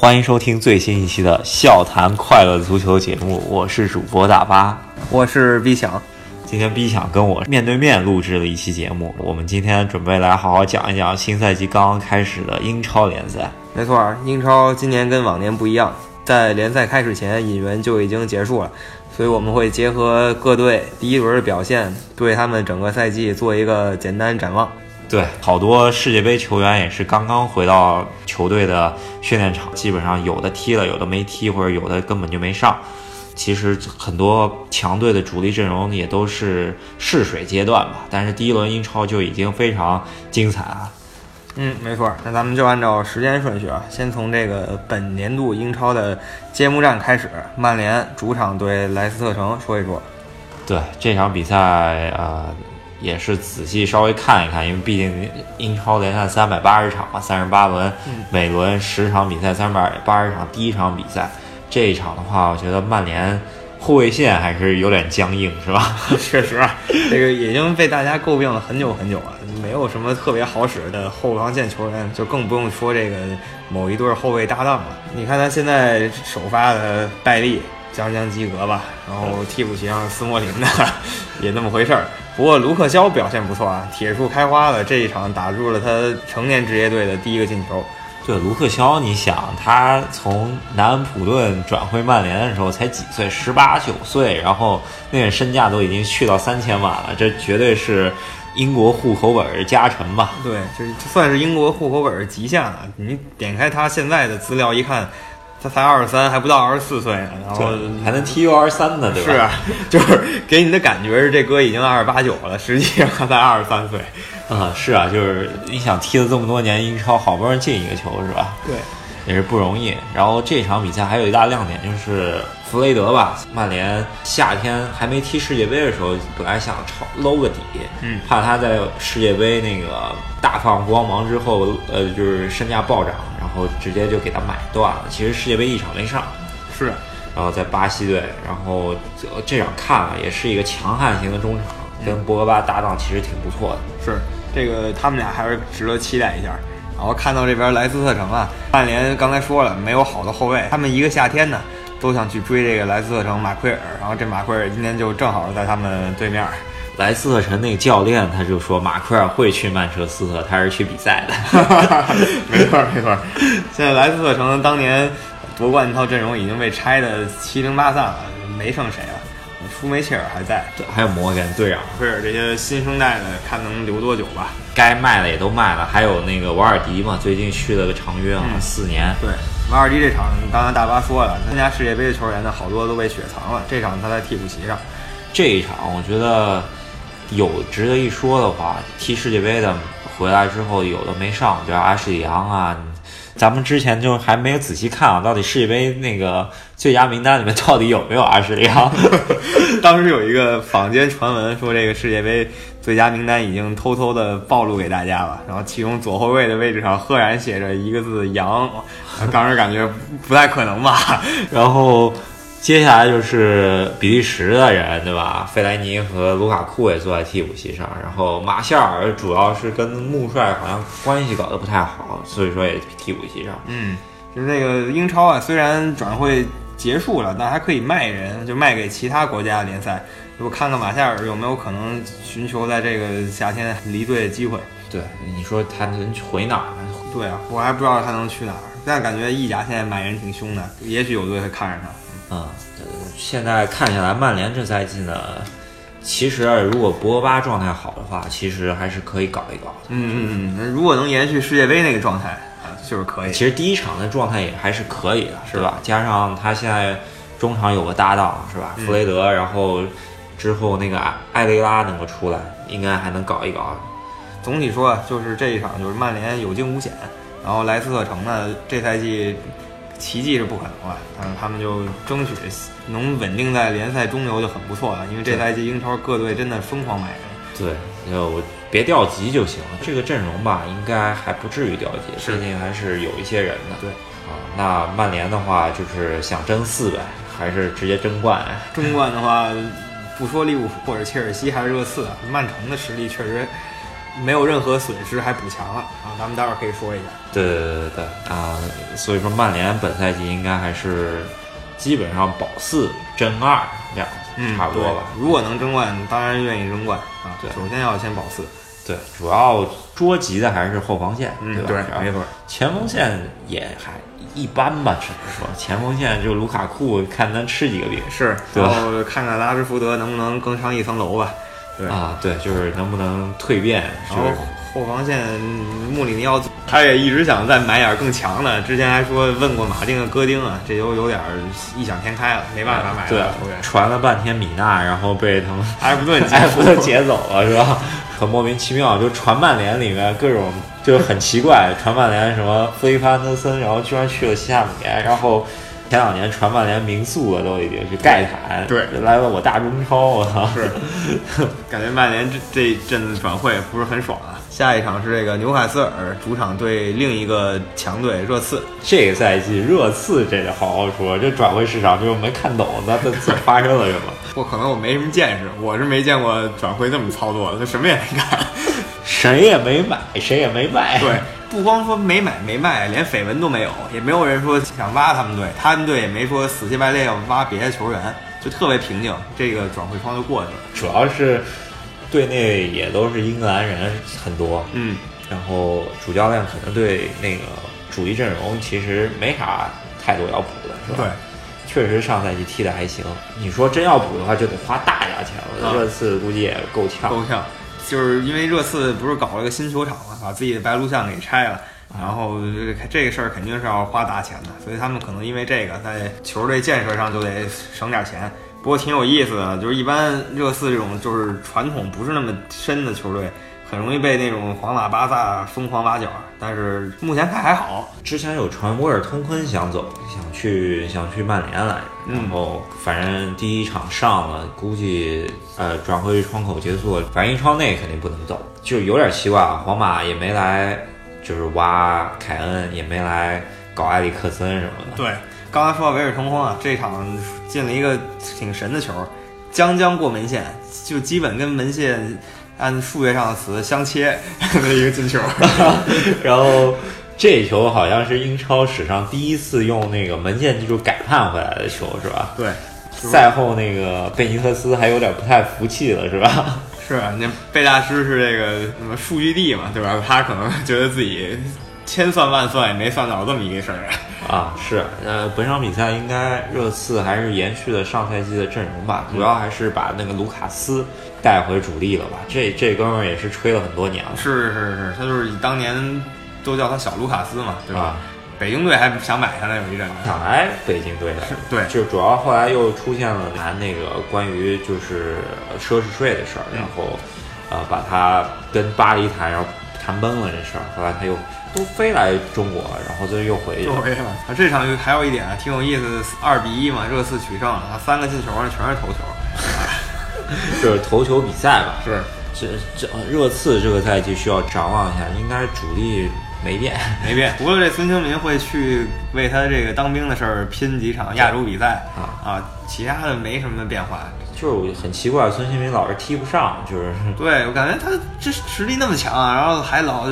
欢迎收听最新一期的笑谈快乐足球节目，我是主播大巴，我是 B 强。今天 B 强跟我面对面录制了一期节目，我们今天准备来好好讲一讲新赛季刚刚开始的英超联赛。没错，英超今年跟往年不一样，在联赛开始前引援就已经结束了，所以我们会结合各队第一轮的表现，对他们整个赛季做一个简单展望。对，好多世界杯球员也是刚刚回到球队的训练场，基本上有的踢了，有的没踢，或者有的根本就没上。其实很多强队的主力阵容也都是试水阶段吧，但是第一轮英超就已经非常精彩了。嗯，没错。那咱们就按照时间顺序啊，先从这个本年度英超的揭幕战开始，曼联主场对莱斯特城说一说。对这场比赛啊。也是仔细稍微看一看，因为毕竟英超联赛三百八十场嘛，三十八轮，每轮十场比赛，三百八十场。第一场比赛这一场的话，我觉得曼联后卫线还是有点僵硬，是吧？确实，这个已经被大家诟病了很久很久了，没有什么特别好使的后防线球员，就更不用说这个某一对后卫搭档了。你看他现在首发的戴利将将及格吧，然后替补席上斯莫林的 也那么回事儿。不过卢克肖表现不错啊，铁树开花了，这一场打入了他成年职业队的第一个进球。对，卢克肖，你想他从南安普顿转会曼联的时候才几岁，十八九岁，然后那个身价都已经去到三千万了，这绝对是英国户口本加成吧？对，这算是英国户口本极限了。你点开他现在的资料一看。他才二十三，还不到二十四岁呢，然后还能踢 U 二三呢，对吧？是，就是给你的感觉是这哥已经二十八九了，实际上他才二十三岁。啊，是啊，就是你想踢了这么多年英超，好不容易进一个球，是吧？对，也是不容易。然后这场比赛还有一大亮点就是弗雷德吧，曼联夏天还没踢世界杯的时候，本来想抄搂个底，嗯，怕他在世界杯那个大放光芒之后，呃，就是身价暴涨。然后直接就给他买断了。其实世界杯一场没上，是。然后在巴西队，然后这场看了也是一个强悍型的中场，跟博格巴搭档其实挺不错的。是，这个他们俩还是值得期待一下。然后看到这边莱斯特城啊，曼联刚才说了没有好的后卫，他们一个夏天呢都想去追这个莱斯特城马奎尔，然后这马奎尔今天就正好在他们对面。莱斯特城那个教练他就说马奎尔会去曼彻斯特，他是去比赛的。没错没错，现在莱斯特城当年夺冠那套阵容已经被拆的七零八散了，没剩谁了。舒梅切尔还在，还有摩根队长。菲尔这些新生代的，看能留多久吧。该卖的也都卖了，还有那个瓦尔迪嘛，最近续了个长约啊，四年。对，瓦尔迪这场刚才大巴说了，参加世界杯的球员呢，好多都被雪藏了。这场他在替补席上。这一场我觉得。有值得一说的话，踢世界杯的回来之后，有的没上，比如阿什利杨啊。咱们之前就还没有仔细看啊，到底世界杯那个最佳名单里面到底有没有阿什利杨？当时有一个坊间传闻说，这个世界杯最佳名单已经偷偷的暴露给大家了。然后其中左后卫的位置上赫然写着一个字“杨”，当时感觉不太可能吧。然后。接下来就是比利时的人，对吧？费莱尼和卢卡库也坐在替补席上，然后马夏尔主要是跟穆帅好像关系搞得不太好，所以说也替补席上。嗯，就是这个英超啊，虽然转会结束了，但还可以卖人，就卖给其他国家的联赛。我看看马夏尔有没有可能寻求在这个夏天离队的机会。对，你说他能回哪儿呢？对啊，我还不知道他能去哪儿，但感觉意甲现在买人挺凶的，也许有队会看上他。嗯，现在看下来，曼联这赛季呢，其实如果博格巴状态好的话，其实还是可以搞一搞。嗯嗯嗯，如果能延续世界杯那个状态啊，就是可以。其实第一场的状态也还是可以的，是吧？加上他现在中场有个搭档，是吧？弗雷德，然后之后那个艾雷拉能够出来，应该还能搞一搞。总体说，就是这一场就是曼联有惊无险，然后莱斯特城呢，这赛季。奇迹是不可能了，嗯，他们就争取能稳定在联赛中游就很不错了。因为这赛季英超各队真的疯狂买人，对，就别掉级就行了。这个阵容吧，应该还不至于掉级，毕竟还是有一些人的。对，啊，那曼联的话就是想争四呗，还是直接争冠？争冠的话，不说利物浦或者切尔西还是热刺，曼城的实力确实没有任何损失，还补强了啊！咱们待会儿可以说一下。对对对对对啊，所以说曼联本赛季应该还是基本上保四争二这样，嗯，差不多吧。如果能争冠，当然愿意争冠啊。对首先要先保四。对，主要捉急的还是后防线，嗯，对吧？对，没错。前锋线也还一般吧，只能说前锋线就卢卡库看能吃几个饼，是，对然后看看拉什福德能不能更上一层楼吧。对啊，对，就是能不能蜕变，然后后防线穆里尼奥他也一直想再买点更强的，之前还说问过马丁的戈丁啊，这就有点异想天开了，没办法买对了球员。传了半天米娜，然后被他们埃弗顿 埃弗顿劫走了，是吧？很莫名其妙，就传曼联里面各种就很奇怪，传曼联什么弗利潘安德森，然后居然去了西汉姆联，然后前两年传曼联名宿啊，都已经是盖坦，对，来了我大中超，我操，是，感觉曼联这这阵子转会不是很爽啊。下一场是这个纽卡斯尔主场对另一个强队热刺。这个赛季热刺这得好好说，这转会市场就是没看懂它这次发生了什么。我可能我没什么见识，我是没见过转会这么操作的，他什么也没干，谁也没买，谁也没卖。对，不光说没买没卖，连绯闻都没有，也没有人说想挖他们队，他们队也没说死乞白赖要挖别的球员，就特别平静，这个转会窗就过去了。主要是队内也都是英格兰人很多，嗯，然后主教练可能对那个主力阵容其实没啥太多要补的，是吧？对。确实上赛季踢的还行，你说真要补的话，就得花大价钱了。热刺估计也够呛，够呛。就是因为热刺不是搞了个新球场嘛，把自己的白鹿巷给拆了，然后这个事儿肯定是要花大钱的，所以他们可能因为这个在球队建设上就得省点钱。不过挺有意思的，就是一般热刺这种就是传统不是那么深的球队。很容易被那种皇马、巴萨疯狂挖角，但是目前看还好。之前有传威尔通昆想走，想去想去曼联来，然后反正第一场上了，估计呃转会窗口结束了，反正英超内肯定不能走，就有点奇怪啊。皇马也没来，就是挖凯恩，也没来搞埃里克森什么的。对，刚才说到维尔通昆啊，这场进了一个挺神的球，将将过门线，就基本跟门线。按数学上的词相切的一个进球，然后这球好像是英超史上第一次用那个门线技术改判回来的球，是吧？对。赛后那个贝尼特斯还有点不太服气了，是吧？是啊，那贝大师是这个什么数据帝嘛，对吧？他可能觉得自己千算万算也没算到这么一个事儿啊。是，呃，本场比赛应该热刺还是延续了上赛季的阵容吧，主要还是把那个卢卡斯。带回主力了吧？这这哥们儿也是吹了很多年了。是是是，他就是当年都叫他小卢卡斯嘛，对吧？北京队还想买他呢，有一阵子。想来北京队的，对，就主要后来又出现了谈那个关于就是奢侈税的事儿，然后呃把他跟巴黎谈，然后谈崩了这事儿。后来他又都飞来中国，然后就又回去。又回去了。啊，这场还有一点挺有意思，二比一嘛，热刺取胜了，三个进球呢全是头球。就是头球比赛吧，是这这热刺这个赛季需要展望一下，应该主力没变 没变，除了这孙兴民会去为他这个当兵的事儿拼几场亚洲比赛啊啊，其他的没什么变化。就是很奇怪，孙兴民老是踢不上，就是 对我感觉他这实力那么强，然后还老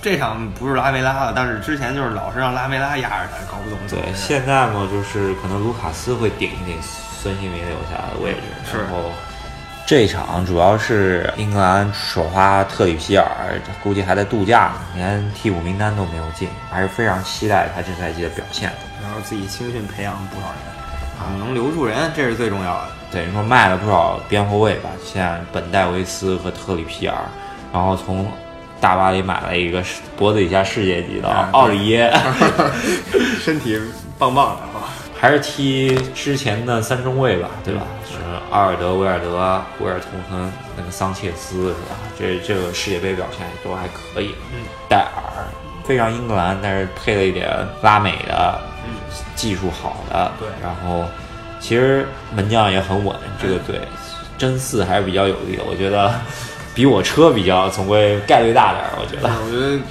这场不是拉梅拉了，但是之前就是老是让拉梅拉压着他，搞不懂。对，现在嘛，就是可能卢卡斯会顶一顶孙兴民留下的位置，然后。这场主要是英格兰首发特里皮尔，估计还在度假呢，连替补名单都没有进，还是非常期待他这赛季的表现。然后自己青训培养不少人，啊，能留住人，这是最重要的。等于说卖了不少边后卫吧，现在本戴维斯和特里皮尔，然后从大巴黎买了一个脖子以下世界级的奥里耶，身体棒棒的啊。还是踢之前的三中卫吧，对吧？是阿尔德维尔德、威尔通亨、那个桑切斯，是吧？这这个世界杯表现都还可以。嗯，戴尔非常英格兰，但是配了一点拉美的，技术好的。对，然后其实门将也很稳，这个队真四还是比较有利的。我觉得比我车比较总归概率大点，我觉得。我觉得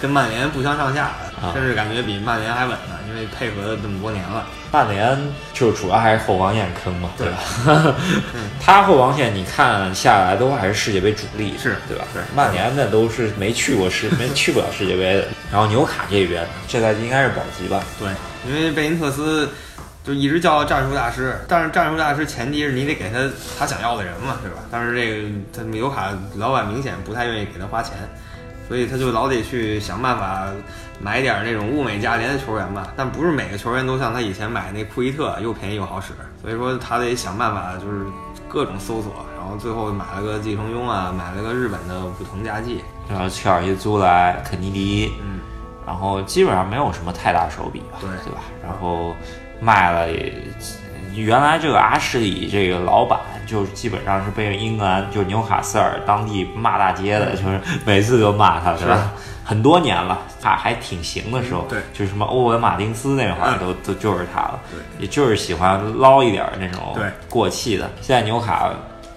跟曼联不相上下甚至感觉比曼联还稳呢，因为配合了这么多年了。曼联就主要还是后防线坑嘛，对对吧？他后防线你看下来都还是世界杯主力，是对吧？是曼联那都是没去过世，没去不了世界杯的。然后纽卡这边这赛季应该是保级吧？对，因为贝因特斯就一直叫战术大师，但是战术大师前提是你得给他他想要的人嘛，对吧？但是这个他纽卡老板明显不太愿意给他花钱，所以他就老得去想办法买点那种物美价廉的球员吧。但不是每个球员都像他以前买那库伊特又便宜又好使，所以说他得想办法就是各种搜索，然后最后买了个季承庸啊，买了个日本的武藤佳纪，然后切尔西租来肯尼迪，嗯，然后基本上没有什么太大手笔吧，对对吧？然后卖了也，原来这个阿什里这个老板就基本上是被英格兰就纽卡斯尔当地骂大街的，就是每次都骂他，是吧？很多年了，他还挺行的时候，对。就是什么欧文马丁斯那会儿嗯。都、都就是他了，对，也就是喜欢捞一点儿那种对。过气的。现在纽卡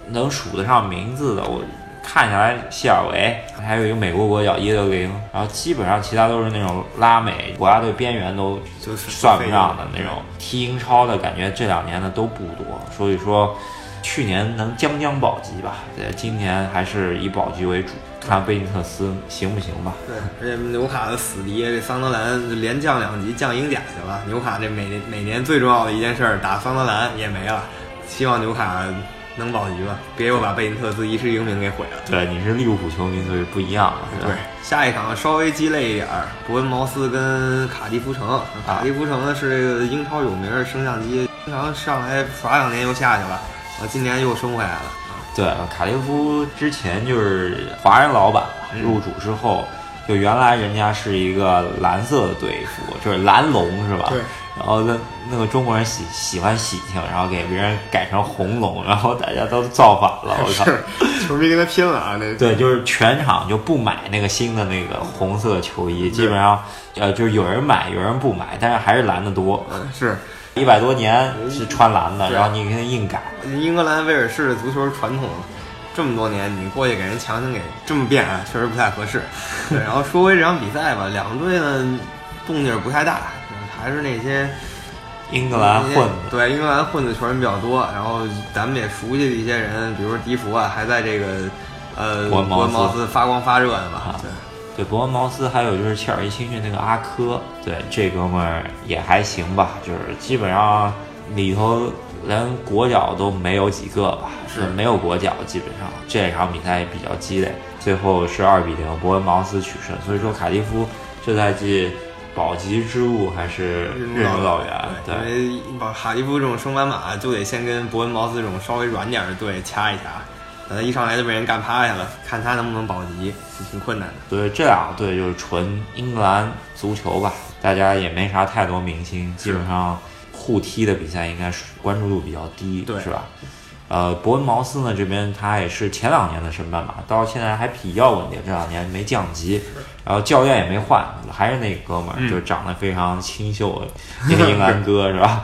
能数得上名字的，我看下来，谢尔维，还有一个美国国脚耶德林，然后基本上其他都是那种拉美国家队边缘都就是算不上的那种。踢英超的感觉这两年的都不多，所以说去年能将将保级吧，呃，今年还是以保级为主，看贝尼特斯行不行吧。对，而且纽卡的死敌这桑德兰连降两级降英甲去了。纽卡这每年每年最重要的一件事儿打桑德兰也没了，希望纽卡能保级吧，别又把贝尼特斯一世英名给毁了。对，你是利物浦球迷，所以不一样了，对，下一场稍微鸡肋一点儿，伯恩茅斯跟卡迪夫城。卡迪夫城呢是这个英超有名的升降机，经常上来耍两年又下去了，啊，今年又升回来了。对，卡迪夫之前就是华人老板，入主之后，就原来人家是一个蓝色的队服，就是蓝龙是吧？对。然后那那个中国人喜喜欢喜庆，然后给别人改成红龙，然后大家都造反了，我 靠！球迷跟他拼了啊！那 对，就是全场就不买那个新的那个红色球衣，基本上呃就是有人买有人不买，但是还是蓝的多。嗯是。一百多年是穿蓝的，然后你给他硬改，英格兰、威尔士的足球传统这么多年，你过去给人强行给这么变，啊 确实不太合适。对，然后说回这场比赛吧，两队呢动静不太大，还是那些英格兰混子。对，英格兰混的球员比较多，然后咱们也熟悉的一些人，比如说迪福啊，还在这个呃国恩茅斯茅斯发光发热的吧啊？对。对，伯恩茅斯还有就是切尔西青训那个阿科，对这哥们儿也还行吧，就是基本上里头连国脚都没有几个吧，是没有国脚，基本上这场比赛也比较鸡肋，最后是二比零，伯恩茅斯取胜，所以说卡迪夫这赛季保级之路还是任重道远，对。因为把卡迪夫这种升班马就得先跟伯恩茅斯这种稍微软点儿的队掐一掐，等他一上来就被人干趴下了，看他能不能保级，是挺困难的。对，这两个队就是纯英格兰足球吧，大家也没啥太多明星，基本上互踢的比赛应该是关注度比较低，对是吧？呃，伯恩茅斯呢这边他也是前两年的升班马，到现在还比较稳定，这两年没降级，然后教练也没换，还是那哥们儿，嗯就长得非常清秀的一个英格兰哥，是吧？